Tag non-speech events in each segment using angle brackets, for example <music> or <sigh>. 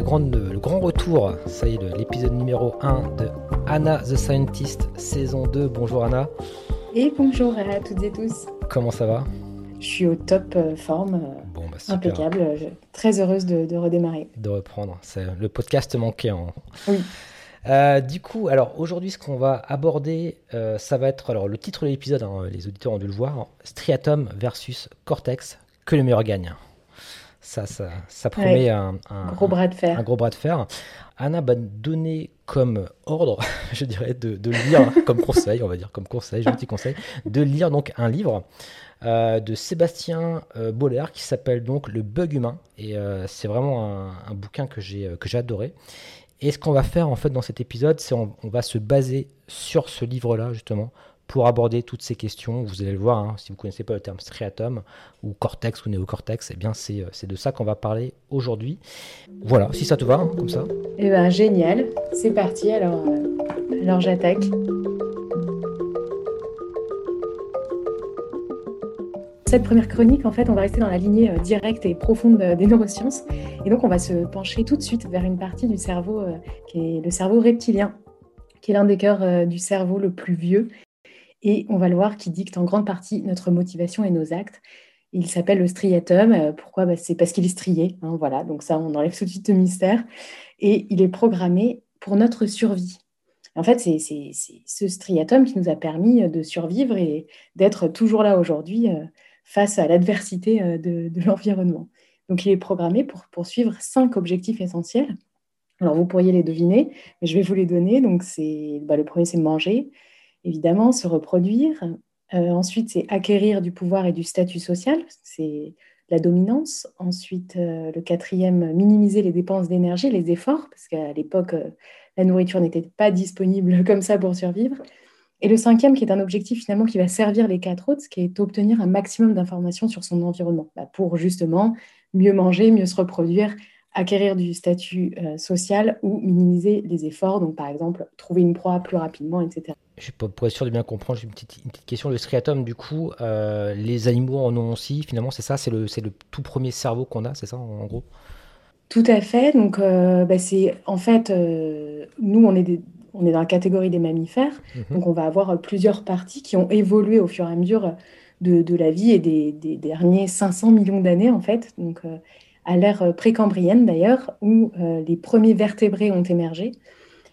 la grande, le grand retour, ça y est, l'épisode numéro 1 de Anna the Scientist, saison 2. Bonjour Anna. Et bonjour à toutes et tous. Comment ça va? Je suis au top euh, forme, euh, bon, bah, impeccable, euh, très heureuse de, redémarrer. De reprendre, le podcast manquait. En... Oui. du coup, alors aujourd'hui, ce qu'on va aborder, ça va être alors le titre de l'épisode. Hein, les auditeurs ont dû le voir Striatum versus Cortex, que le meilleur gagne. Ça, ça, promet un, gros bras de fer. Un gros bras de fer. Anna m'a donné comme ordre, <laughs> je dirais, de, lire, <laughs> comme conseil, on va dire, comme conseil, gentil conseil, de lire donc un livre euh, de Sébastien euh, Boller qui s'appelle donc Le bug humain. Et euh, c'est vraiment un, bouquin que j'ai que j'ai adoré. Et ce qu'on va faire en fait dans cet épisode, c'est on, on va se baser sur ce livre-là justement pour aborder toutes ces questions. Vous allez le voir, hein, si vous ne connaissez pas le terme striatum ou cortex ou néocortex, eh bien c'est, euh, de ça qu'on va parler aujourd'hui. Voilà, si ça te va, hein, comme ça. Eh bien, génial. C'est parti, alors, euh, alors j'attaque. Cette première chronique, en fait, on va rester dans la lignée euh, directe et profonde des neurosciences. Et donc, on va se pencher tout de suite vers une partie du cerveau qui est le cerveau reptilien, qui est l'un des cœurs du cerveau le plus vieux et on va le voir qui dicte en grande partie notre motivation et nos actes. Il s'appelle le striatum. Euh, pourquoi? Bah, C'est parce qu'il est strié. Hein, voilà, donc ça, on enlève tout de suite le mystère. Et il est programmé pour notre survie. En fait, c'est ce striatum qui nous a permis de survivre et d'être toujours là aujourd'hui euh, face à l'adversité euh, de, l'environnement. Donc, il est programmé pour poursuivre cinq objectifs essentiels. Alors, vous pourriez les deviner, mais je vais vous les donner. Donc, bah, le premier, c'est manger évidemment, se reproduire. Euh, ensuite, c'est acquérir du pouvoir et du statut social, c'est la dominance. Ensuite, euh, le quatrième, minimiser les dépenses d'énergie, les efforts, parce qu'à l'époque, euh, la nourriture n'était pas disponible <laughs> comme ça pour survivre. Et le cinquième, qui est un objectif finalement qui va servir les quatre autres, qui est obtenir un maximum d'informations sur son environnement, bah, pour justement mieux manger, mieux se reproduire, acquérir du statut social ou minimiser les efforts, donc par exemple trouver une proie plus rapidement, etc je, pour être sûr de bien comprendre, j'ai une petite, question. Le striatum, du coup, euh, les animaux en ont aussi, finalement, c'est ça? C'est le, le tout premier cerveau qu'on a, c'est ça, en, gros? Tout à fait. Donc, euh, bah, c'est en fait, euh, nous, on est, on est dans la catégorie des mammifères. Mhm. Donc, on va avoir plusieurs parties qui ont évolué au fur et à mesure de, la vie et des, des, derniers 500 millions d'années, en fait. Donc, à l'ère précambrienne, d'ailleurs, où les premiers vertébrés ont émergé.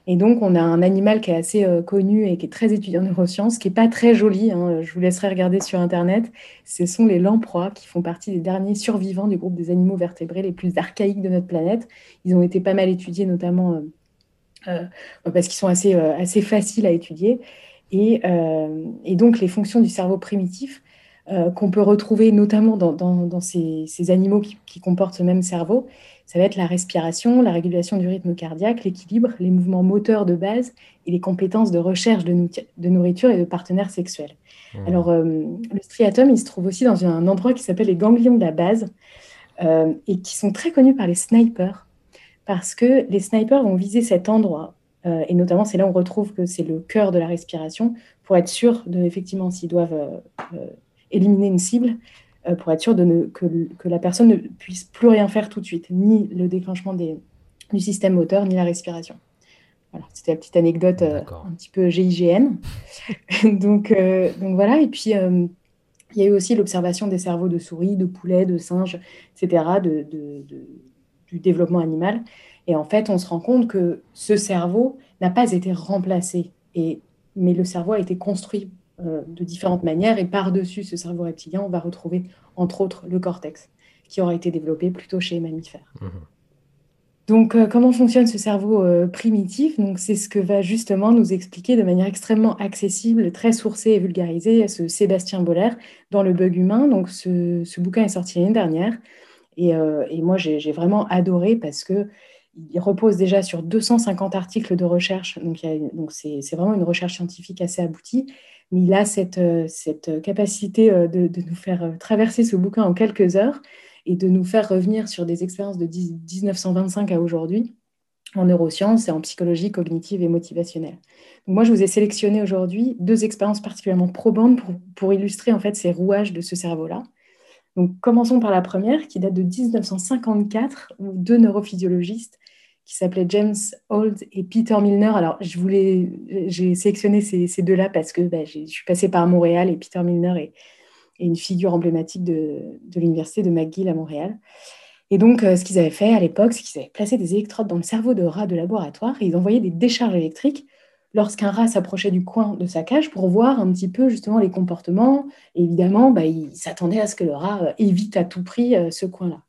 Et donc, on a un animal qui est assez euh, connu et qui est très étudié en neurosciences, qui n'est pas très joli. Hein, je vous laisserai regarder sur Internet. Ce sont les lamproies, qui font partie des derniers survivants du groupe des animaux vertébrés les plus archaïques de notre planète. Ils ont été pas mal étudiés, notamment euh, euh, parce qu'ils sont assez, assez faciles à étudier. Et, donc, les fonctions du cerveau primitif qu'on peut retrouver notamment dans, ces, animaux qui, qui, comportent ce même cerveau, ça va être la respiration, la régulation du rythme cardiaque, l'équilibre, les mouvements moteurs de base et les compétences de recherche de, nourriture et de partenaires sexuels. Mmh. Alors, euh, le striatum, il se trouve aussi dans un endroit qui s'appelle les ganglions de la base euh, et qui sont très connus par les snipers parce que les snipers vont viser cet endroit. Euh, et notamment, c'est là où on retrouve que c'est le cœur de la respiration pour être sûr de, effectivement, s'ils doivent éliminer une cible, pour être sûr de que, la personne ne puisse plus rien faire tout de suite, ni le déclenchement des, du système moteur, ni la respiration. Voilà, c'était la petite anecdote euh, un petit peu GIGN. <laughs> donc, euh, donc voilà, et puis il y a eu aussi l'observation des cerveaux de souris, de poulets, de singes, etc., de, du développement animal. Et en fait, on se rend compte que ce cerveau n'a pas été remplacé, et, mais le cerveau a été construit euh, de différentes manières. Et par-dessus ce cerveau reptilien, on va retrouver entre autres le cortex, qui aura été développé plutôt chez les mammifères. Mhm. Donc, euh, comment fonctionne ce cerveau euh, primitif? Donc, c'est ce que va justement nous expliquer de manière extrêmement accessible, très sourcée et vulgarisée, ce Sébastien Boller dans Le Bug Humain. Donc, ce, bouquin est sorti l'année dernière. Et, et moi, j'ai vraiment adoré parce que il repose déjà sur 250 articles de recherche. Donc, c'est vraiment une recherche scientifique assez aboutie mais il a cette, euh, capacité euh, de, de, nous faire euh, traverser ce bouquin en quelques heures et de nous faire revenir sur des expériences de 1925 à aujourd'hui en neurosciences et en psychologie cognitive et motivationnelle. moi, je vous ai sélectionné aujourd'hui deux expériences particulièrement probantes pour, pour, illustrer en fait ces rouages de ce cerveau-là. Donc, commençons par la première qui date de 1954 où deux neurophysiologistes qui s'appelaient James Holt et Peter Milner. Alors, je voulais, j'ai sélectionné ces, deux-là parce que bah, je suis passée par Montréal et Peter Milner est, une figure emblématique de, l'université de McGill à Montréal. Et donc, euh, ce qu'ils avaient fait à l'époque, c'est qu'ils avaient placé des électrodes dans le cerveau de rats de laboratoire et ils envoyaient des décharges électriques lorsqu'un rat s'approchait du coin de sa cage pour voir un petit peu justement les comportements. Évidemment, bah, ils s'attendaient à ce que le rat euh, évite à tout prix euh, ce coin-là.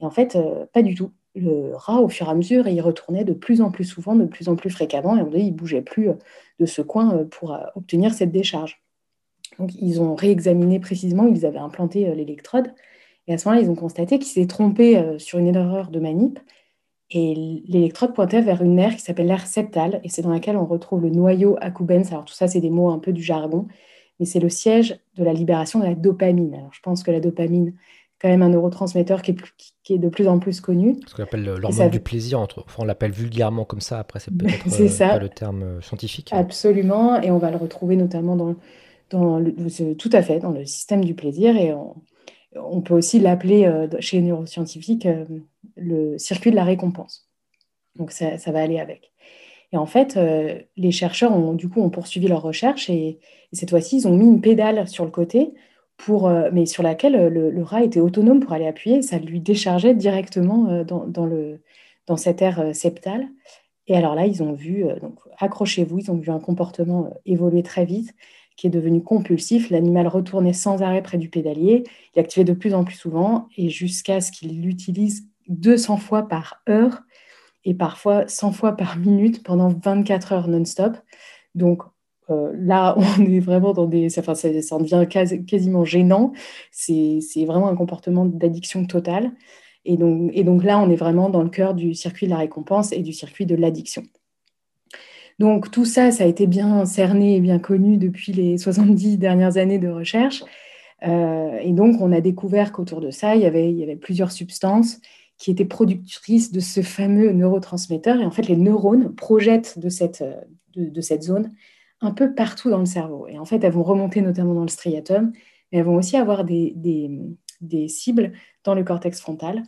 Et en fait, pas du tout le rat, au fur et à mesure, il retournait de plus en plus souvent, de plus en plus fréquemment, et on dit il bougeait plus euh, de ce coin euh, pour euh, obtenir cette décharge. Donc, ils ont réexaminé précisément, ils avaient implanté l'électrode, et à ce moment-là, ils ont constaté qu'ils s'étaient trompés sur une erreur de manip, et l'électrode pointait vers une aire qui s'appelle l'aire septale, et c'est dans laquelle on retrouve le noyau accumbens. Alors, tout ça, c'est des mots un peu du jargon, mais c'est le siège de la libération de la dopamine. Alors, je pense que la dopamine, quand même un neurotransmetteur qui est, qui est de plus en plus connu. Ce qu'on appelle l'hormone du plaisir, entre, on l'appelle vulgairement comme ça, après c'est <laughs> peut-être euh, pas le terme euh, scientifique. Absolument, et on va le retrouver notamment dans, dans le, tout à fait dans le système du plaisir, et on, peut aussi l'appeler euh, chez les neuroscientifiques le circuit de la récompense. Donc ça, ça va aller avec. Et en fait, les chercheurs ont du coup ont poursuivi leur recherche et, et cette fois-ci, ils ont mis une pédale sur le côté euh, mais sur laquelle euh, le, rat était autonome pour aller appuyer. Ça lui déchargeait directement euh, dans, le, dans cette aire septale. Et alors là, ils ont vu, donc accrochez-vous, ils ont vu un comportement évoluer très vite qui est devenu compulsif. L'animal retournait sans arrêt près du pédalier, il activait de plus en plus souvent et jusqu'à ce qu'il l'utilise 200 fois par heure et parfois 100 fois par minute pendant 24 heures non-stop. Donc, euh, là, <laughs> on est vraiment dans des. Enfin, ça, devient quasiment gênant. C'est vraiment un comportement d'addiction totale. Et donc, là, on est vraiment dans le cœur du circuit de la récompense et du circuit de l'addiction. Donc tout ça, ça a été bien cerné et bien connu depuis les 70 dernières années de recherche. Euh, et donc on a découvert qu'autour de ça, il y, avait, plusieurs substances qui étaient productrices de ce fameux neurotransmetteur. Et en fait, les neurones projettent de cette zone un peu partout dans le cerveau. Et en fait, elles vont remonter notamment dans le striatum, mais elles vont aussi avoir des, des, cibles dans le cortex frontal.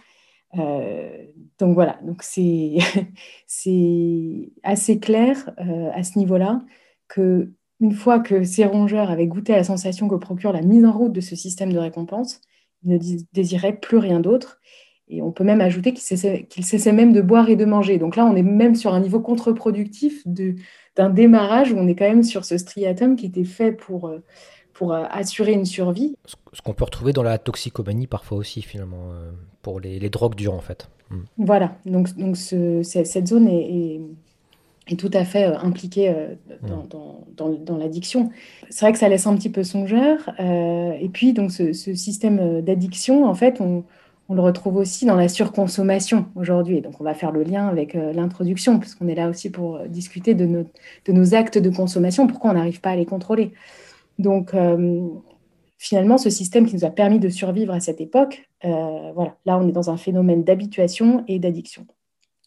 Euh, donc voilà, donc <laughs> c'est assez clair euh, à ce niveau-là que une fois que ces rongeurs avaient goûté à la sensation que procure la mise en route de ce système de récompense, ils ne désiraient plus rien d'autre. Et on peut même ajouter cessaient, cessaient même de boire et de manger. Donc là, on est même sur un niveau contre-productif d'un démarrage où on est quand même sur ce striatum qui était fait pour, euh, pour euh, assurer une survie. Ce qu'on peut retrouver dans la toxicomanie parfois aussi, finalement, euh, pour les, les drogues dures, en fait. Mm. Voilà, donc, donc ce, cette zone est, est, tout à fait impliquée mm. dans, dans, dans, dans l'addiction. C'est vrai que ça laisse un petit peu songeur. et puis, donc, ce, ce système d'addiction, en fait, on on le retrouve aussi dans la surconsommation aujourd'hui. Donc, on va faire le lien avec euh, l'introduction, puisqu'on est là aussi pour euh, discuter de nos, actes de consommation, pourquoi on n'arrive pas à les contrôler. Donc, euh, finalement, ce système qui nous a permis de survivre à cette époque, voilà, là, on est dans un phénomène d'habituation et d'addiction.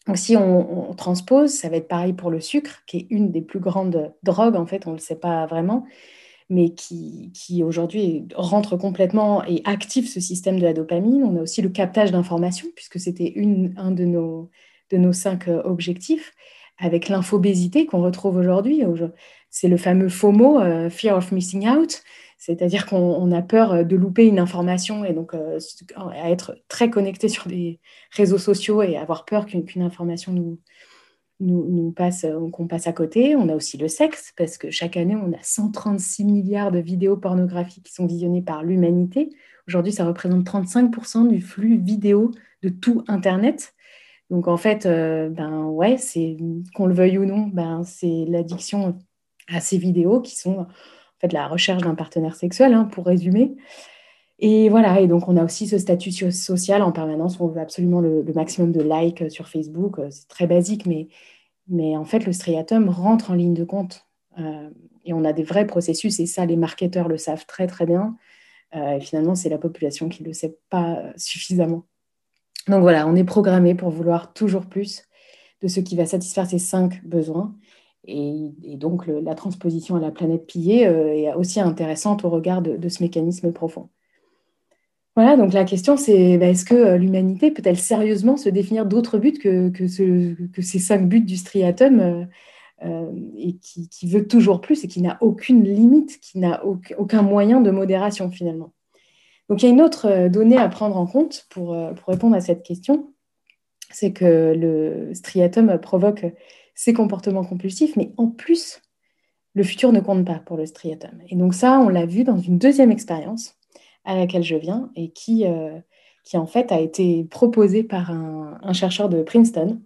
Donc, si on, on, transpose, ça va être pareil pour le sucre, qui est une des plus grandes drogues, en fait, on ne le sait pas vraiment mais qui, qui aujourd'hui rentre complètement et active ce système de la dopamine. On a aussi le captage d'informations, puisque c'était un de nos, de nos cinq euh, objectifs, avec l'infobésité qu'on retrouve aujourd'hui. C'est le fameux FOMO, euh, Fear of Missing Out, c'est-à-dire qu'on a peur de louper une information et donc euh, à être très connecté sur des réseaux sociaux et avoir peur qu'une information nous, nous, passe, euh, qu'on passe à côté. On a aussi le sexe, parce que chaque année, on a 136 milliards de vidéos pornographiques qui sont visionnées par l'humanité. Aujourd'hui, ça représente 35% du flux vidéo de tout Internet. Donc en fait, euh, ben ouais, c'est qu'on le veuille ou non, ben c'est l'addiction à ces vidéos qui sont en fait la recherche d'un partenaire sexuel, hein, pour résumer. Et voilà, et donc on a aussi ce statut social en permanence, on veut absolument le, maximum de likes sur Facebook, euh, c'est très basique, mais, mais en fait le striatum rentre en ligne de compte. Euh, et on a des vrais processus, et ça les marketeurs le savent très très bien. Euh, et finalement, c'est la population qui ne le sait pas suffisamment. Donc voilà, on est programmé pour vouloir toujours plus de ce qui va satisfaire ces cinq besoins. Et, donc la transposition à la planète pillée est aussi intéressante au regard de ce mécanisme profond. Voilà, donc la question c'est bah, est-ce que l'humanité peut-elle sérieusement se définir d'autres buts que, ces cinq buts du striatum et qui, qui, veut toujours plus et qui n'a aucune limite, qui n'a aucun moyen de modération finalement? Donc il y a une autre donnée à prendre en compte pour, pour répondre à cette question, c'est que le striatum provoque ces comportements compulsifs, mais en plus, le futur ne compte pas pour le striatum. Et donc ça, on l'a vu dans une deuxième expérience à laquelle je viens et qui, euh, qui en fait a été proposée par un, chercheur de Princeton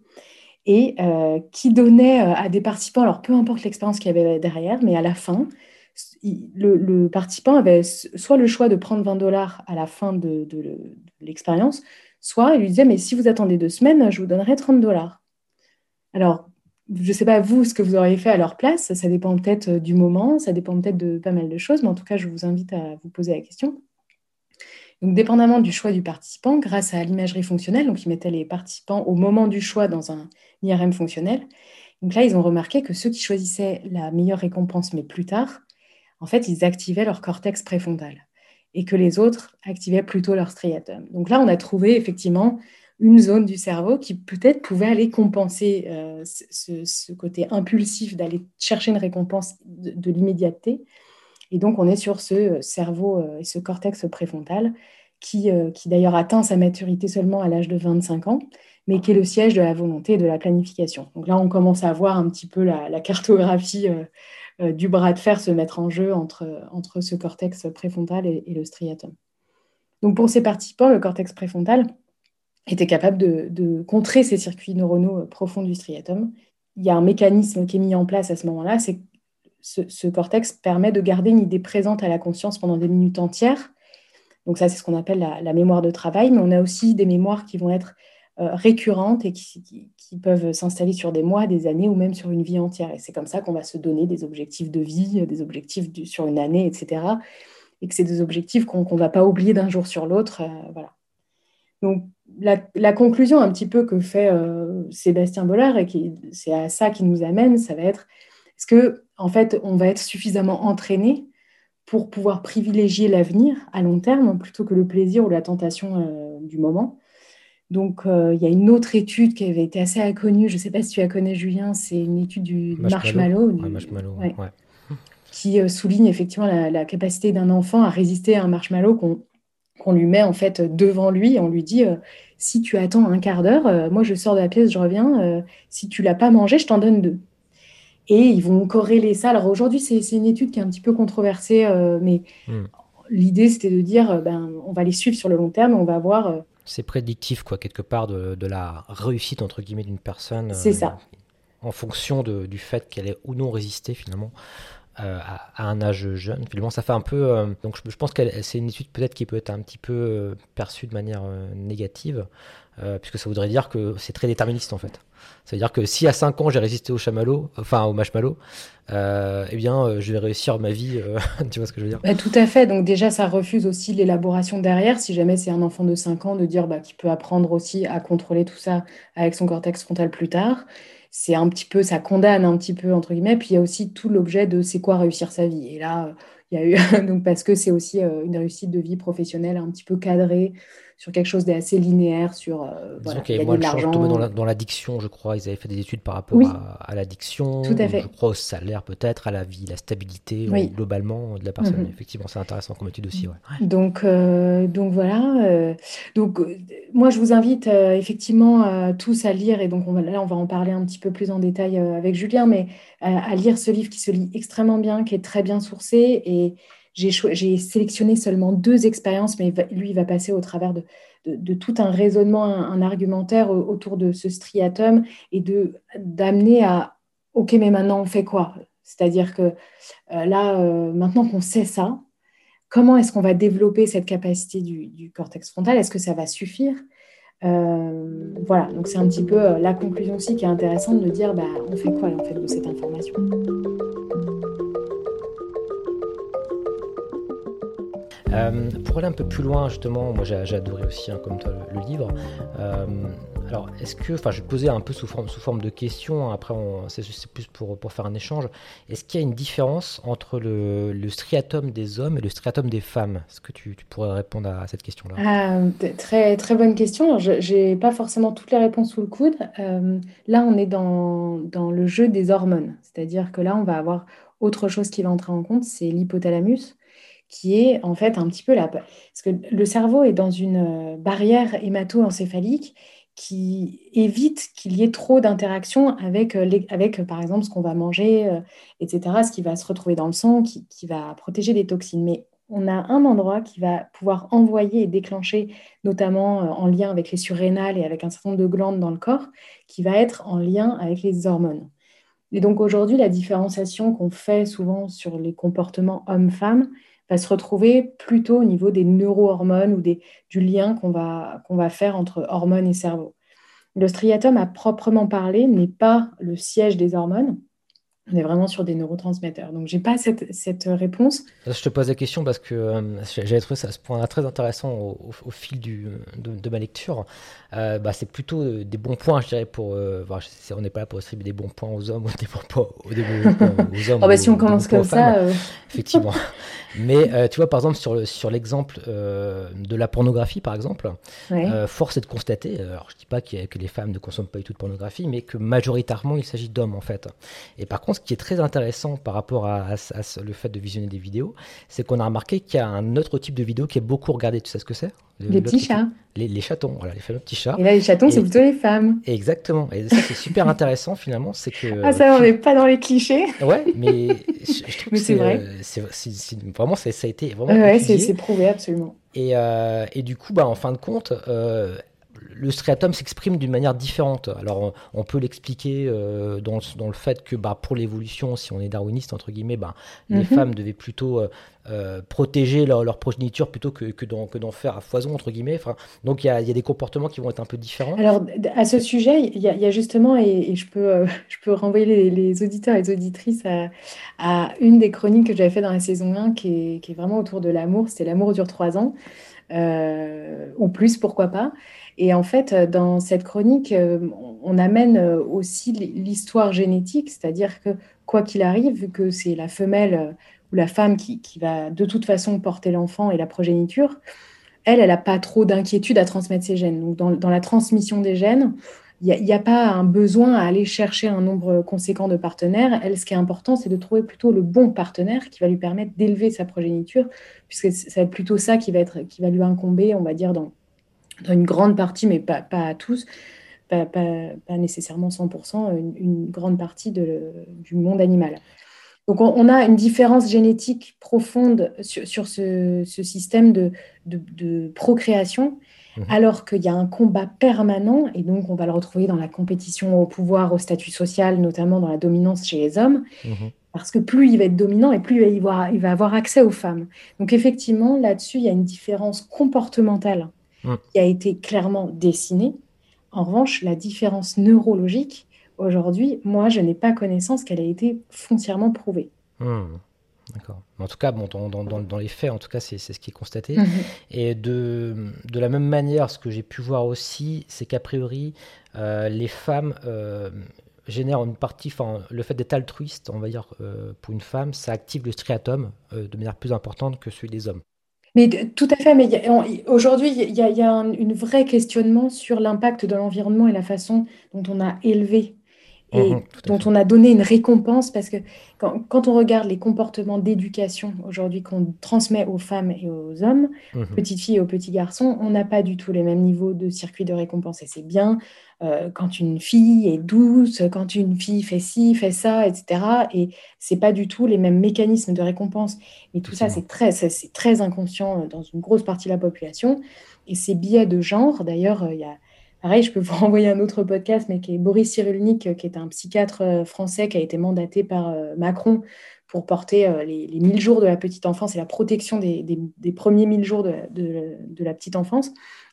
et euh, qui donnait euh, à des participants, alors peu importe l'expérience qu'il y avait derrière, mais à la fin, le, participant avait soit le choix de prendre 20 dollars à la fin de, de l'expérience, soit il lui disait, mais si vous attendez deux semaines, je vous donnerai 30 dollars. Alors, je ne sais pas vous ce que vous auriez fait à leur place, ça dépend peut-être du moment, ça dépend peut-être de pas mal de choses, mais en tout cas, je vous invite à vous poser la question. Donc, dépendamment du choix du participant, grâce à l'imagerie fonctionnelle, donc ils mettaient les participants au moment du choix dans un IRM fonctionnel. Donc là, ils ont remarqué que ceux qui choisissaient la meilleure récompense, mais plus tard, en fait, ils activaient leur cortex préfrontal et que les autres activaient plutôt leur striatum. Donc là, on a trouvé effectivement une zone du cerveau qui peut-être pouvait aller compenser euh, ce, côté impulsif d'aller chercher une récompense de, l'immédiateté. Et donc, on est sur ce cerveau euh, et ce cortex préfrontal qui, euh, qui d'ailleurs atteint sa maturité seulement à l'âge de 25 ans, mais qui est le siège de la volonté et de la planification. Donc là, on commence à voir un petit peu la, cartographie du bras de fer se mettre en jeu entre, ce cortex préfrontal et, le striatum. Donc pour ces participants, le cortex préfrontal, était capable de, contrer ces circuits neuronaux euh, profonds du striatum. Il y a un mécanisme qui est mis en place à ce moment-là, c'est ce, cortex permet de garder une idée présente à la conscience pendant des minutes entières. Donc ça, c'est ce qu'on appelle la, mémoire de travail, mais on a aussi des mémoires qui vont être euh, récurrentes et qui, peuvent s'installer sur des mois, des années ou même sur une vie entière. Et c'est comme ça qu'on va se donner des objectifs de vie, des objectifs sur une année, etc. Et que c'est des objectifs qu'on ne va pas oublier d'un jour sur l'autre. Euh, voilà. Donc la, conclusion un petit peu que fait euh, Sébastien Bollard, et c'est à ça qui nous amène, ça va être est-ce que en fait on va être suffisamment entraîné pour pouvoir privilégier l'avenir à long terme plutôt que le plaisir ou la tentation euh, du moment. Donc euh, il y a une autre étude qui avait été assez inconnue, je ne sais pas si tu la connais Julien, c'est une étude du marshmallow, qui souligne effectivement la, la capacité d'un enfant à résister à un marshmallow qu'on lui met en fait devant lui. On lui dit euh, si tu attends un quart d'heure, euh, moi je sors de la pièce, je reviens. Euh, si tu l'as pas mangé, je t'en donne deux. Et ils vont corréler ça. Alors aujourd'hui, c'est une étude qui est un petit peu controversée, mais hmm. l'idée c'était de dire ben, on va les suivre sur le long terme, on va voir. c'est prédictif, quoi, quelque part, de, la réussite entre guillemets d'une personne. C'est ça. En fonction du fait qu'elle ait ou non résisté finalement euh, à, un âge jeune. Finalement, ça fait un peu. Euh, donc, je, pense que c'est une étude peut-être qui peut être un petit peu euh, perçue de manière négative, puisque ça voudrait dire que c'est très déterministe en fait. Ça veut dire que si à 5 ans j'ai résisté au chamallow, enfin au marshmallow, eh bien je vais réussir ma vie. <laughs> tu vois ce que je veux dire? Bah, Tout à fait. Donc déjà ça refuse aussi l'élaboration derrière. Si jamais c'est un enfant de 5 ans, de dire bah, qu'il peut apprendre aussi à contrôler tout ça avec son cortex frontal plus tard c'est un petit peu, ça condamne un petit peu, entre guillemets. Puis il y a aussi tout l'objet de c'est quoi réussir sa vie. Et là, il y a eu, <laughs> donc parce que c'est aussi euh, une réussite de vie professionnelle un petit peu cadrée sur quelque chose d'assez linéaire, sur euh, voilà, qu'il y a moins de dans l'addiction, je crois. Ils avaient fait des études par rapport à, l'addiction, je crois au salaire peut-être, à la vie, la stabilité globalement de la personne. Mhm. Effectivement, c'est intéressant comme étude aussi. Donc, euh, donc voilà. Euh, donc moi, je vous invite effectivement tous à lire, et donc on va, là, on va en parler un petit peu plus en détail avec Julien, mais à lire ce livre qui se lit extrêmement bien, qui est très bien sourcé et j'ai sélectionné seulement deux expériences, mais lui, il va passer au travers de, tout un raisonnement, un, argumentaire autour de ce striatum et d'amener à OK, mais maintenant on fait quoi? C'est-à-dire que euh, là, euh, maintenant qu'on sait ça, comment est-ce qu'on va développer cette capacité du, du cortex frontal? Est-ce que ça va suffire? Euh, Voilà, donc c'est un petit peu la conclusion aussi qui est intéressante de dire bah, on fait quoi en fait de cette information? Euh, pour aller un peu plus loin, justement, moi j'ai adoré aussi, hein, comme toi, le, livre. Euh, Alors, est-ce que, enfin, je vais poser un peu sous forme, de question, hein, après, c'est plus pour, faire un échange. Est-ce qu'il y a une différence entre le, le, striatum des hommes et le striatum des femmes? Est-ce que tu, pourrais répondre à, cette question-là? Ah, Très, très bonne question. Je n'ai pas forcément toutes les réponses sous le coude. Euh, là, on est dans le jeu des hormones. C'est-à-dire que là, on va avoir autre chose qui va entrer en compte, c'est l'hypothalamus qui est en fait un petit peu la... Parce que le cerveau est dans une euh, barrière hémato-encéphalique qui évite qu'il y ait trop d'interactions avec, euh, avec, par exemple, ce qu'on va manger, euh, etc., ce qui va se retrouver dans le sang, qui, va protéger des toxines. Mais on a un endroit qui va pouvoir envoyer et déclencher, notamment en lien avec les surrénales et avec un certain nombre de glandes dans le corps, qui va être en lien avec les hormones. Et donc aujourd'hui, la différenciation qu'on fait souvent sur les comportements hommes-femmes, va se retrouver plutôt au niveau des neurohormones ou du lien qu'on va, qu'on va faire entre hormones et cerveau. Le striatum, à proprement parler, n'est pas le siège des hormones. On est vraiment sur des neurotransmetteurs. Donc, je n'ai pas cette, cette, réponse. Je te pose la question parce que euh, j'avais trouvé ça, ce point très intéressant au, fil du, de, ma lecture. Euh, bah, c'est plutôt euh, des bons points, je dirais, pour. on n'est pas là pour distribuer des bons points aux hommes ou des bons points aux, aux <laughs> hommes. oh bah, si on commence comme ça. Effectivement. <laughs> Mais tu vois, par exemple, sur, le, sur l'exemple de la pornographie, par exemple, force est de constater, alors je ne dis pas que les femmes ne consomment pas du tout de pornographie, mais que majoritairement, il s'agit d'hommes, en fait. Et par contre, ce qui est très intéressant par rapport à, le fait de visionner des vidéos, c'est qu'on a remarqué qu'il y a un autre type de vidéo qui est beaucoup regardé. Tu sais ce que c'est? Les petits chats. Les, chatons, voilà, les fameux petits chats. Et là, les chatons, c'est plutôt les femmes. Exactement. Et ça, c'est super <laughs> intéressant finalement. C'est que. Ah, ça, on n'est pas dans les clichés. <laughs> Ouais, mais je, <laughs> trouve que c'est vrai. vraiment, ça, a été vraiment. Ouais, c'est prouvé, absolument. Et, euh, et, du coup, bah, en fin de compte, euh, le striatum s'exprime d'une manière différente. Alors, on, peut l'expliquer euh, dans, le fait que bah, pour l'évolution, si on est darwiniste, entre guillemets, bah, les mhm. femmes devaient plutôt euh, euh, protéger leur, progéniture plutôt que, que d'en faire à foison, entre guillemets. Enfin, donc, il y a, des comportements qui vont être un peu différents. Alors, à ce sujet, il y, a justement, et, je, peux, <laughs> je peux renvoyer les, auditeurs et les auditrices à, une des chroniques que j'avais fait dans la saison 1 qui est, qui est vraiment autour de l'amour. C'était L'amour dure trois ans. ou plus, pourquoi pas. Et en fait, euh, dans cette chronique, euh, on amène euh, aussi l'histoire génétique, c'est-à-dire que quoi qu'il arrive, vu que c'est la femelle ou la femme qui, va de toute façon porter l'enfant et la progéniture, elle, elle n'a pas trop d'inquiétude à transmettre ses gènes. Donc, dans, la transmission des gènes, il n'y a, pas un besoin à aller chercher un nombre conséquent de partenaires. Elle, ce qui est important, c'est de trouver plutôt le bon partenaire qui va lui permettre d'élever sa progéniture, puisque ça va être plutôt ça qui va, être, qui va lui incomber, on va dire, dans, dans une grande partie, mais pas, pas à tous, pas, pas, nécessairement 100%, une, grande partie de, du monde animal. Donc on, a une différence génétique profonde sur, sur ce, ce, système de, de, procréation, mmh. alors qu'il y a un combat permanent, et donc on va le retrouver dans la compétition au pouvoir, au statut social, notamment dans la dominance chez les hommes. Mmh. Parce que plus il va être dominant et plus il va, il va avoir accès aux femmes. Donc effectivement, là-dessus, il y a une différence comportementale Qui a été clairement dessinée. En revanche, la différence neurologique, aujourd'hui, moi, je n'ai pas connaissance qu'elle ait été foncièrement prouvée. Mm. D'accord. En tout cas, bon, dans, dans, dans, les faits, en tout cas, c'est ce qui est constaté. Mm-hmm. Et de, de, la même manière, ce que j'ai pu voir aussi, c'est qu'a priori, euh, les femmes euh, génèrent une partie, enfin, le fait d'être altruiste, on va dire, euh, pour une femme, ça active le striatum de manière plus importante que celui des hommes. Mais tout à fait, mais aujourd'hui, il y a, un vrai questionnement sur l'impact de l'environnement et la façon dont on a élevé et mmh dont on a donné une récompense, parce que quand, on regarde les comportements d'éducation aujourd'hui qu'on transmet aux femmes et aux hommes, mmh petites filles et aux petits garçons, on n'a pas du tout les mêmes niveaux de circuit de récompense. Et c'est bien euh, quand une fille est douce, quand une fille fait ci, fait ça, etc. Et c'est pas du tout les mêmes mécanismes de récompense. Et tout ça, c'est très, c'est très inconscient euh, dans une grosse partie de la population. Et ces biais de genre, d'ailleurs, euh, il y a Pareil, je peux <laughs> vous renvoyer un autre podcast, mais qui est Boris Cyrulnik, qui est un psychiatre français qui a été mandaté par Macron pour porter les, les 1000 jours de la petite enfance et la protection des, des, premiers 1000 jours de, de, la petite enfance,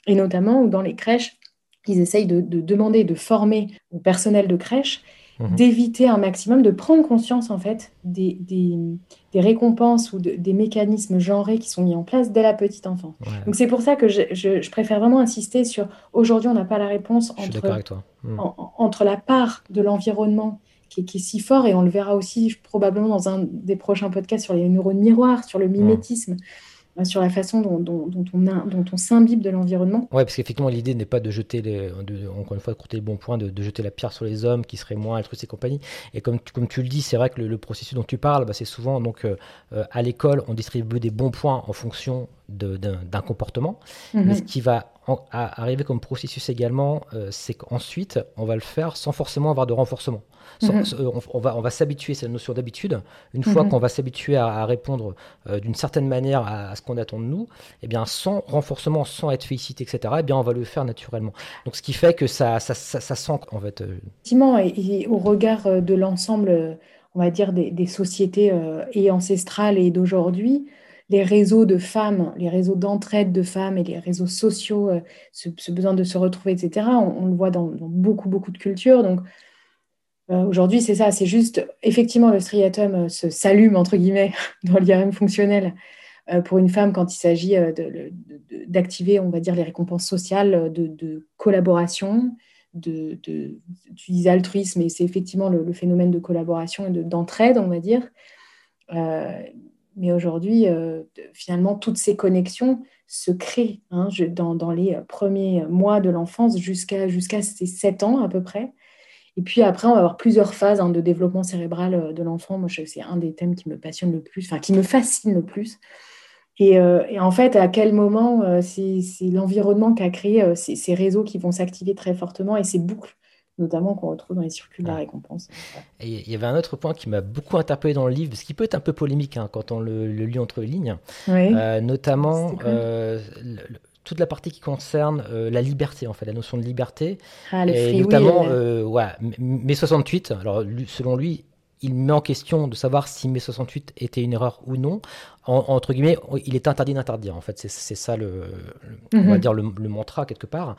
et notamment dans les crèches, ils essayent de, demander, de former au personnel de crèche mhm. d'éviter un maximum, de prendre conscience en fait des, des, récompenses ou des mécanismes genrés qui sont mis en place dès la petite enfance. Donc c'est pour ça que je, je, préfère vraiment insister sur aujourd'hui on n'a pas la réponse entre, hmm. entre la part de l'environnement qui, qui, est si fort et on le verra aussi probablement dans un des prochains podcasts sur les neurones miroirs, sur le mimétisme. Sur la façon dont, dont, on, dont on s'imbibe de l'environnement. Oui, parce qu'effectivement, l'idée n'est pas de jeter, les, encore une fois, de compter les bons points, de, jeter la pierre sur les hommes qui seraient moins altruistes et compagnie. Et comme tu, comme tu le dis, c'est vrai que le, processus dont tu parles, bah, c'est souvent donc euh, euh, à l'école, on distribue des bons points en fonction d'un comportement. Mhm. Mais ce qui va arriver comme processus également, c'est qu'ensuite, on va le faire sans forcément avoir de renforcement. Mhm. on, va, on va s'habituer, c'est la notion d'habitude. Une fois mhm. qu'on va s'habituer à, répondre euh, d'une certaine manière à, ce qu'on attend de nous, eh bien, sans renforcement, sans être félicité, etc., eh bien, on va le faire naturellement. Donc, ce qui fait que ça, ça, ça, sent, en fait. Euh, Effectivement, et, au regard euh, de l'ensemble, on va dire, des, sociétés et ancestrales et d'aujourd'hui, les réseaux de femmes, les réseaux d'entraide de femmes et les réseaux sociaux, ce, besoin de se retrouver, etc., on, le voit dans, beaucoup, beaucoup de cultures. Donc, euh, aujourd'hui, c'est ça, c'est juste, effectivement, le striatum euh, se s'allume, entre guillemets, <laughs> dans l'IRM fonctionnel euh, pour une femme quand il s'agit d'activer, on va dire, les récompenses sociales de, collaboration, de, tu disais altruisme, et c'est effectivement le, phénomène de collaboration et d'entraide, on va dire. Mais aujourd'hui, finalement, toutes ces connexions se créent hein, dans, les premiers mois de l'enfance jusqu'à jusqu'à ses 7 ans à peu près. Et puis après, on va avoir plusieurs phases hein, de développement cérébral euh, de l'enfant. Moi, c'est un des thèmes qui me passionne le plus, enfin qui me fascine le plus. Et, euh, en fait, à quel moment euh, c'est l'environnement qui a créé ces, réseaux qui vont s'activer très fortement et ces boucles, notamment qu'on retrouve dans les circuits de la récompense. Et il y avait un autre point qui m'a beaucoup interpellé dans le livre, ce qui peut être un peu polémique hein, quand on le, lit entre lignes, notamment toute la partie qui concerne euh, la liberté, en fait, la notion de liberté. Ah, le et notamment, euh, ouais, mai 68, alors selon lui, il met en question de savoir si mai 68 était une erreur ou non. entre guillemets, il est interdit d'interdire, en fait. C'est ça le, on va mhm. dire le, le, mantra quelque part.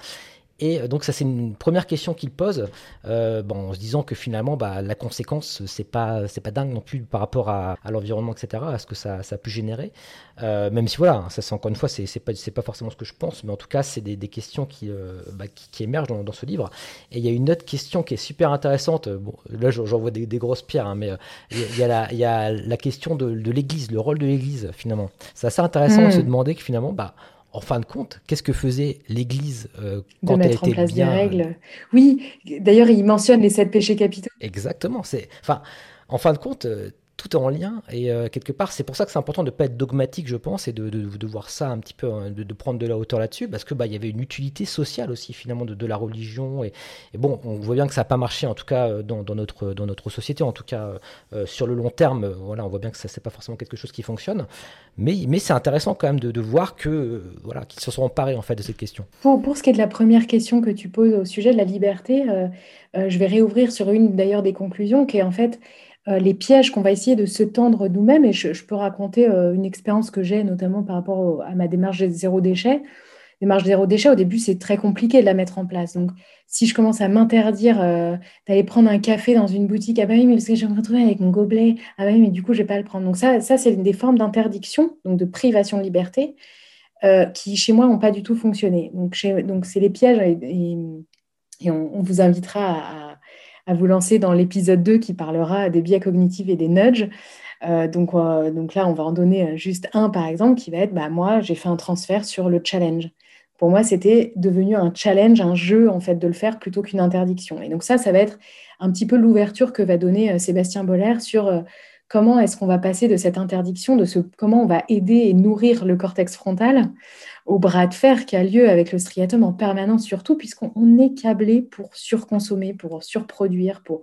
Et euh, donc ça c'est une première question qu'il pose, euh, bon, en se disant que finalement bah, la conséquence c'est pas c'est pas dingue non plus par rapport à, l'environnement etc à ce que ça, ça a pu générer. Euh, même si voilà, ça c'est encore une fois c'est pas c'est pas forcément ce que je pense, mais en tout cas c'est des, des, questions qui, bah, qui, émergent dans, dans, ce livre. Et il y a une autre question qui est super intéressante. Bon là j'en vois des, des, grosses pierres, hein, mais il y, a la il y a la question de, de l'Église, le rôle de l'Église finalement. C'est assez intéressant de hmm. se demander que finalement bah en fin de compte, qu'est-ce que faisait l'Église euh, quand de mettre en place des règles. Oui, d'ailleurs, il mentionne les sept péchés capitaux. Exactement. C'est, enfin, en fin de compte, euh, tout est en lien et euh, quelque part c'est pour ça que c'est important de ne pas être dogmatique je pense et de, voir ça un petit peu hein, de, prendre de la hauteur là-dessus parce que bah il y avait une utilité sociale aussi finalement de, la religion et, bon on voit bien que ça n'a pas marché en tout cas euh, dans, notre société en tout cas euh, sur le long terme voilà on voit bien que ça c'est pas forcément quelque chose qui fonctionne. Mais c'est intéressant quand même de, voir que voilà qu'ils se sont emparés en fait de cette question. Pour, pour ce qui est de la première question que tu poses au sujet de la liberté je vais réouvrir sur une d'ailleurs des conclusions qui est en fait les pièges qu'on va essayer de se tendre nous-mêmes. Et je, peux raconter euh, une expérience que j'ai, notamment par rapport à ma démarche zéro déchet. Démarche zéro déchet, au début, c'est très compliqué de la mettre en place. Donc, si je commence à m'interdire euh, d'aller prendre un café dans une boutique, ah bah oui, mais parce que je vais me retrouver avec mon gobelet, ah bah oui, mais du coup, je ne vais pas le prendre. Donc, ça, ça c'est des formes d'interdiction, donc de privation de liberté, qui, chez moi, n'ont pas du tout fonctionné. Donc, c'est les pièges et, on, vous invitera à vous lancer dans l'épisode 2 qui parlera des biais cognitifs et des nudges. Euh, donc, euh, donc là, on va en donner juste un, par exemple, qui va être, bah, moi, j'ai fait un transfert sur le challenge. Pour moi, c'était devenu un challenge, un jeu, en fait, de le faire plutôt qu'une interdiction. Et donc ça, ça va être un petit peu l'ouverture que va donner euh, Sébastien Boller sur comment est-ce qu'on va passer de cette interdiction, de ce, comment on va aider et nourrir le cortex frontal au bras de fer qui a lieu avec le striatum en permanence, surtout puisqu'on est câblé pour surconsommer, pour surproduire, pour,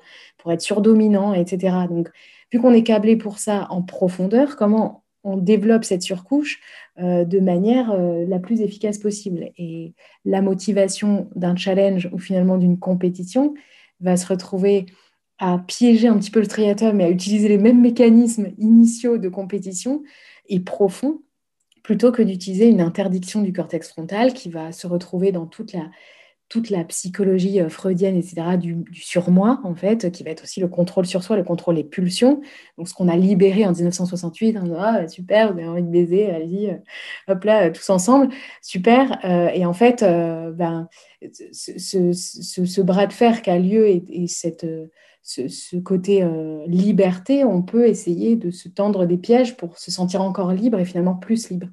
être surdominant, etc. Donc, vu qu'on est câblé pour ça en profondeur, comment on développe cette surcouche euh, de manière euh, la plus efficace possible? Et la motivation d'un challenge ou finalement d'une compétition va se retrouver à piéger un petit peu le striatum et à utiliser les mêmes mécanismes initiaux de compétition et profonds plutôt que d'utiliser une interdiction du cortex frontal qui va se retrouver dans toute la toute la psychologie euh, freudienne, etc., du, surmoi, en fait, qui va être aussi le contrôle sur soi, le contrôle des pulsions. Donc, ce qu'on a libéré en 1968, on ah, super, vous avez envie de baiser, allez-y, euh, hop là, tous ensemble, super. et en fait, ben, ce, bras de fer qui a lieu et, cette, ce, côté liberté, on peut essayer de se tendre des pièges pour se sentir encore libre et finalement plus libre.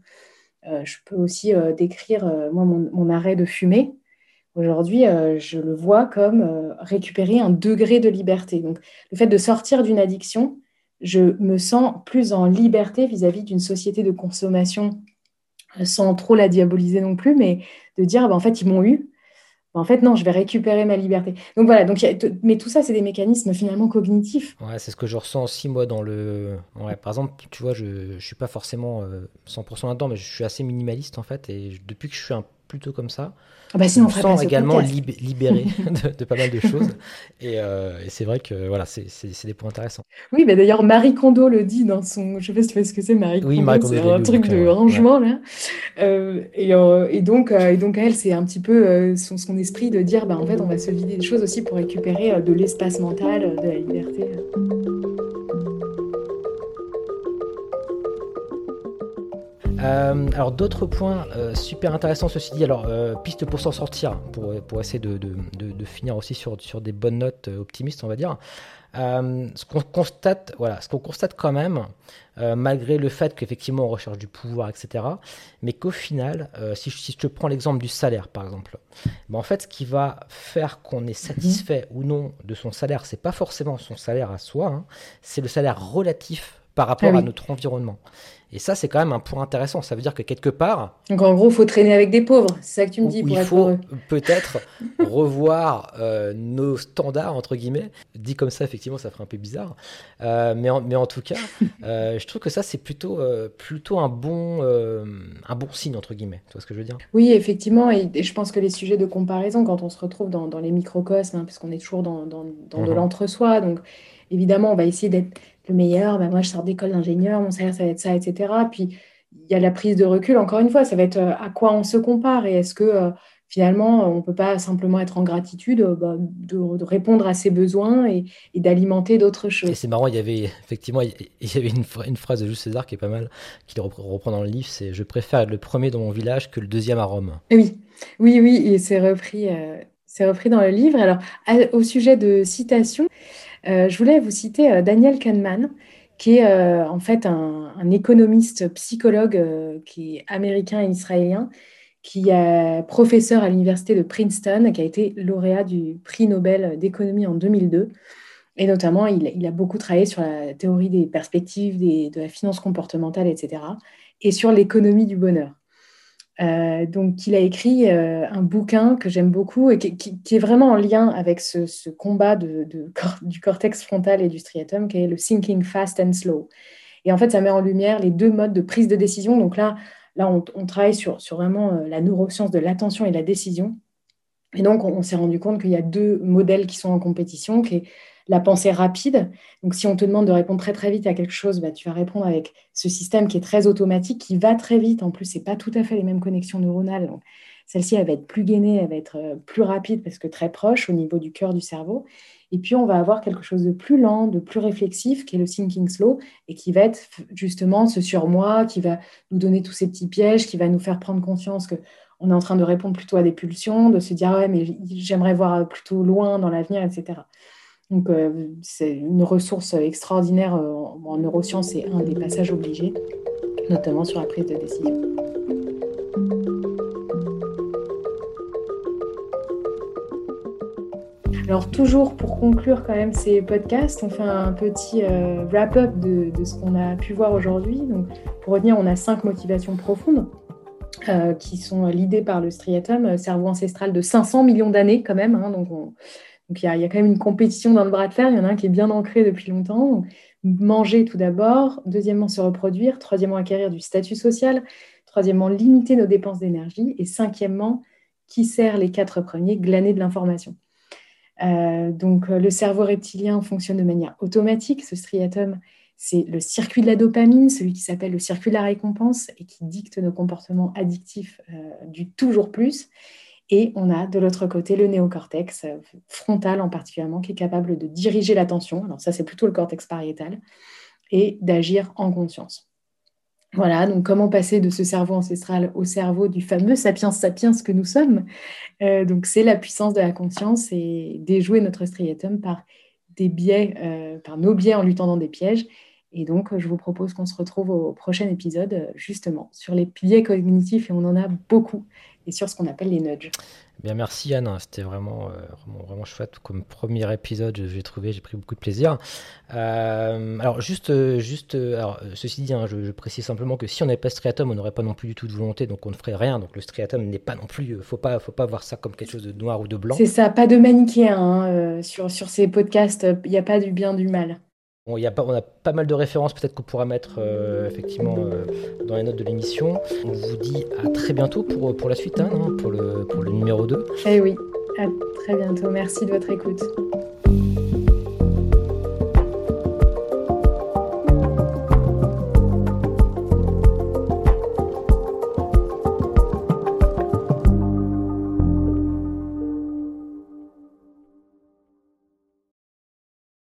je peux aussi décrire, moi, mon arrêt de fumer. Aujourd'hui, euh, je le vois comme euh, récupérer un degré de liberté. Donc, le fait de sortir d'une addiction, je me sens plus en liberté vis-à-vis d'une société de consommation, euh, sans trop la diaboliser non plus, mais de dire, bah, en fait, ils m'ont eu. Bah, en fait, non, je vais récupérer ma liberté. Donc voilà, donc, mais tout ça, c'est des mécanismes finalement cognitifs. Ouais, c'est ce que je ressens aussi, moi, dans le. Ouais, par exemple, tu vois, je ne suis pas forcément 100% là-dedans, mais je suis assez minimaliste, en fait. Et depuis que je suis un plutôt comme ça. Ah bah sinon, on, sent également libéré <laughs> de, pas mal de choses. Euh, et, c'est vrai que voilà, c'est des points intéressants. Oui, mais d'ailleurs, Marie Kondo le dit dans son. Je sais pas si tu ce que c'est, Marie. Oui, Kondo. C'est un truc de rangement, là. Euh, euh, et, donc, et donc, elle, c'est un petit peu son, son, esprit de dire bah, en fait, on va se vider des choses aussi pour récupérer de l'espace mental, de la liberté. Euh, alors d'autres points euh, super intéressants ceci dit, alors euh, piste pour s'en sortir, pour, essayer de, finir aussi sur, des bonnes notes optimistes on va dire. ce qu'on constate, voilà, constate quand même, malgré le fait qu'effectivement on recherche du pouvoir, etc., mais qu'au final, si, je, si, je te prends l'exemple du salaire par exemple, ben, en fait ce qui va faire qu'on est satisfait ou non de son salaire, c'est pas forcément son salaire à soi, hein, c'est le salaire relatif par rapport ah à notre environnement. Et ça, c'est quand même un point intéressant. Ça veut dire que quelque part. Donc en gros, il faut traîner avec des pauvres. C'est ça que tu me dis. il faut peut-être <laughs> revoir euh, nos standards, entre guillemets. Dit comme ça, effectivement, ça ferait un peu bizarre. Euh, mais, en, mais en tout cas, <laughs> euh, je trouve que ça, c'est plutôt, plutôt un, bon, un bon signe, entre guillemets. Tu vois ce que je veux dire? Oui, effectivement. Et, je pense que les sujets de comparaison, quand on se retrouve dans, dans les microcosmes, hein, puisqu'on est toujours dans, dans, dans de l'entre-soi, donc évidemment, on va essayer d'être le meilleur, ben moi je sors d'école d'ingénieur, mon salaire ça va être ça, etc. Puis il y a la prise de recul, encore une fois, ça va être euh, à quoi on se compare et est-ce que euh, finalement on ne peut pas simplement être en gratitude euh, bah, de, répondre à ses besoins et, d'alimenter d'autres choses. Et c'est marrant, il y avait effectivement il y avait une, une phrase de Jules César qui est pas mal, qu'il reprend dans le livre, c'est je préfère être le premier dans mon village que le deuxième à Rome. Oui, oui, oui, et c'est repris, c'est repris dans le livre. Alors au sujet de citation. Euh, je voulais vous citer euh, Daniel Kahneman, qui est euh, en fait un, économiste psychologue qui est américain et israélien, qui est professeur à l'université de Princeton, qui a été lauréat du prix Nobel d'économie en 2002. Et notamment, il, a beaucoup travaillé sur la théorie des perspectives, de la finance comportementale, etc., et sur l'économie du bonheur. Euh, donc, il a écrit euh, un bouquin que j'aime beaucoup et qui, est vraiment en lien avec ce, combat de, du cortex frontal et du striatum, qui est le thinking fast and slow. Et en fait, ça met en lumière les deux modes de prise de décision. Donc là, là on, travaille sur, sur vraiment euh, la neuroscience de l'attention et de la décision. Et donc, on, s'est rendu compte qu'il y a deux modèles qui sont en compétition, la pensée rapide. Donc, si on te demande de répondre très très vite à quelque chose, bah, tu vas répondre avec ce système qui est très automatique, qui va très vite. En plus, c'est pas tout à fait les mêmes connexions neuronales. Celle-ci, elle va être plus gainée, elle va être euh, plus rapide parce que très proche au niveau du cœur du cerveau. Et puis, on va avoir quelque chose de plus lent, de plus réflexif, qui est le thinking slow, et qui va être justement ce surmoi, qui va nous donner tous ces petits pièges, qui va nous faire prendre conscience que on est en train de répondre plutôt à des pulsions, de se dire ouais mais j'aimerais voir plutôt loin dans l'avenir, etc. Donc, euh, c'est une ressource extraordinaire euh, en, neurosciences et un des passages obligés, notamment sur la prise de décision. Alors toujours pour conclure quand même ces podcasts, on fait un petit euh, wrap-up de, ce qu'on a pu voir aujourd'hui. Pour retenir, on a cinq motivations profondes qui sont l'idée par le striatum, cerveau ancestral de 500 millions d'années quand même. Hein, donc on, donc il y, a, quand même une compétition dans le bras de fer. Il y en a un qui est bien ancré depuis longtemps. manger tout d'abord. Deuxièmement, se reproduire. Troisièmement, acquérir du statut social. Troisièmement, limiter nos dépenses d'énergie. Et cinquièmement, qui sert les quatre premiers, glaner de l'information. Euh, donc le cerveau reptilien fonctionne de manière automatique. Ce striatum, c'est le circuit de la dopamine, celui qui s'appelle le circuit de la récompense et qui dicte nos comportements addictifs euh, du toujours plus. Et on a de l'autre côté le néocortex frontal en particulièrement qui est capable de diriger l'attention. Alors ça, c'est plutôt le cortex pariétal et d'agir en conscience. Voilà, donc comment passer de ce cerveau ancestral au cerveau du fameux sapiens sapiens que nous sommes? Euh, donc c'est la puissance de la conscience et déjouer notre striatum par euh, par nos biais en lui tendant des pièges. Et donc je vous propose qu'on se retrouve au prochain épisode justement sur les biais cognitifs et on en a beaucoup et sur ce qu'on appelle les nudges. Bien, merci Anne, c'était vraiment, euh, vraiment, vraiment, chouette comme premier épisode, j'ai trouvé, j'ai pris beaucoup de plaisir. Euh, alors juste, euh, juste alors, ceci dit, hein, je, précise simplement que si on n'avait pas striatum, on n'aurait pas non plus du tout de volonté, donc on ne ferait rien. Donc le striatum n'est pas non plus, faut pas, faut pas voir ça comme quelque chose de noir ou de blanc. C'est ça, pas de manichéen hein, sur, sur ces podcasts, il n'y a pas du bien du mal. On a pas mal de références peut-être qu'on pourra mettre euh, effectivement euh, dans les notes de l'émission. On vous dit à très bientôt pour, pour la suite, hein, pour, pour le numéro 2. Eh oui, à très bientôt. Merci de votre écoute.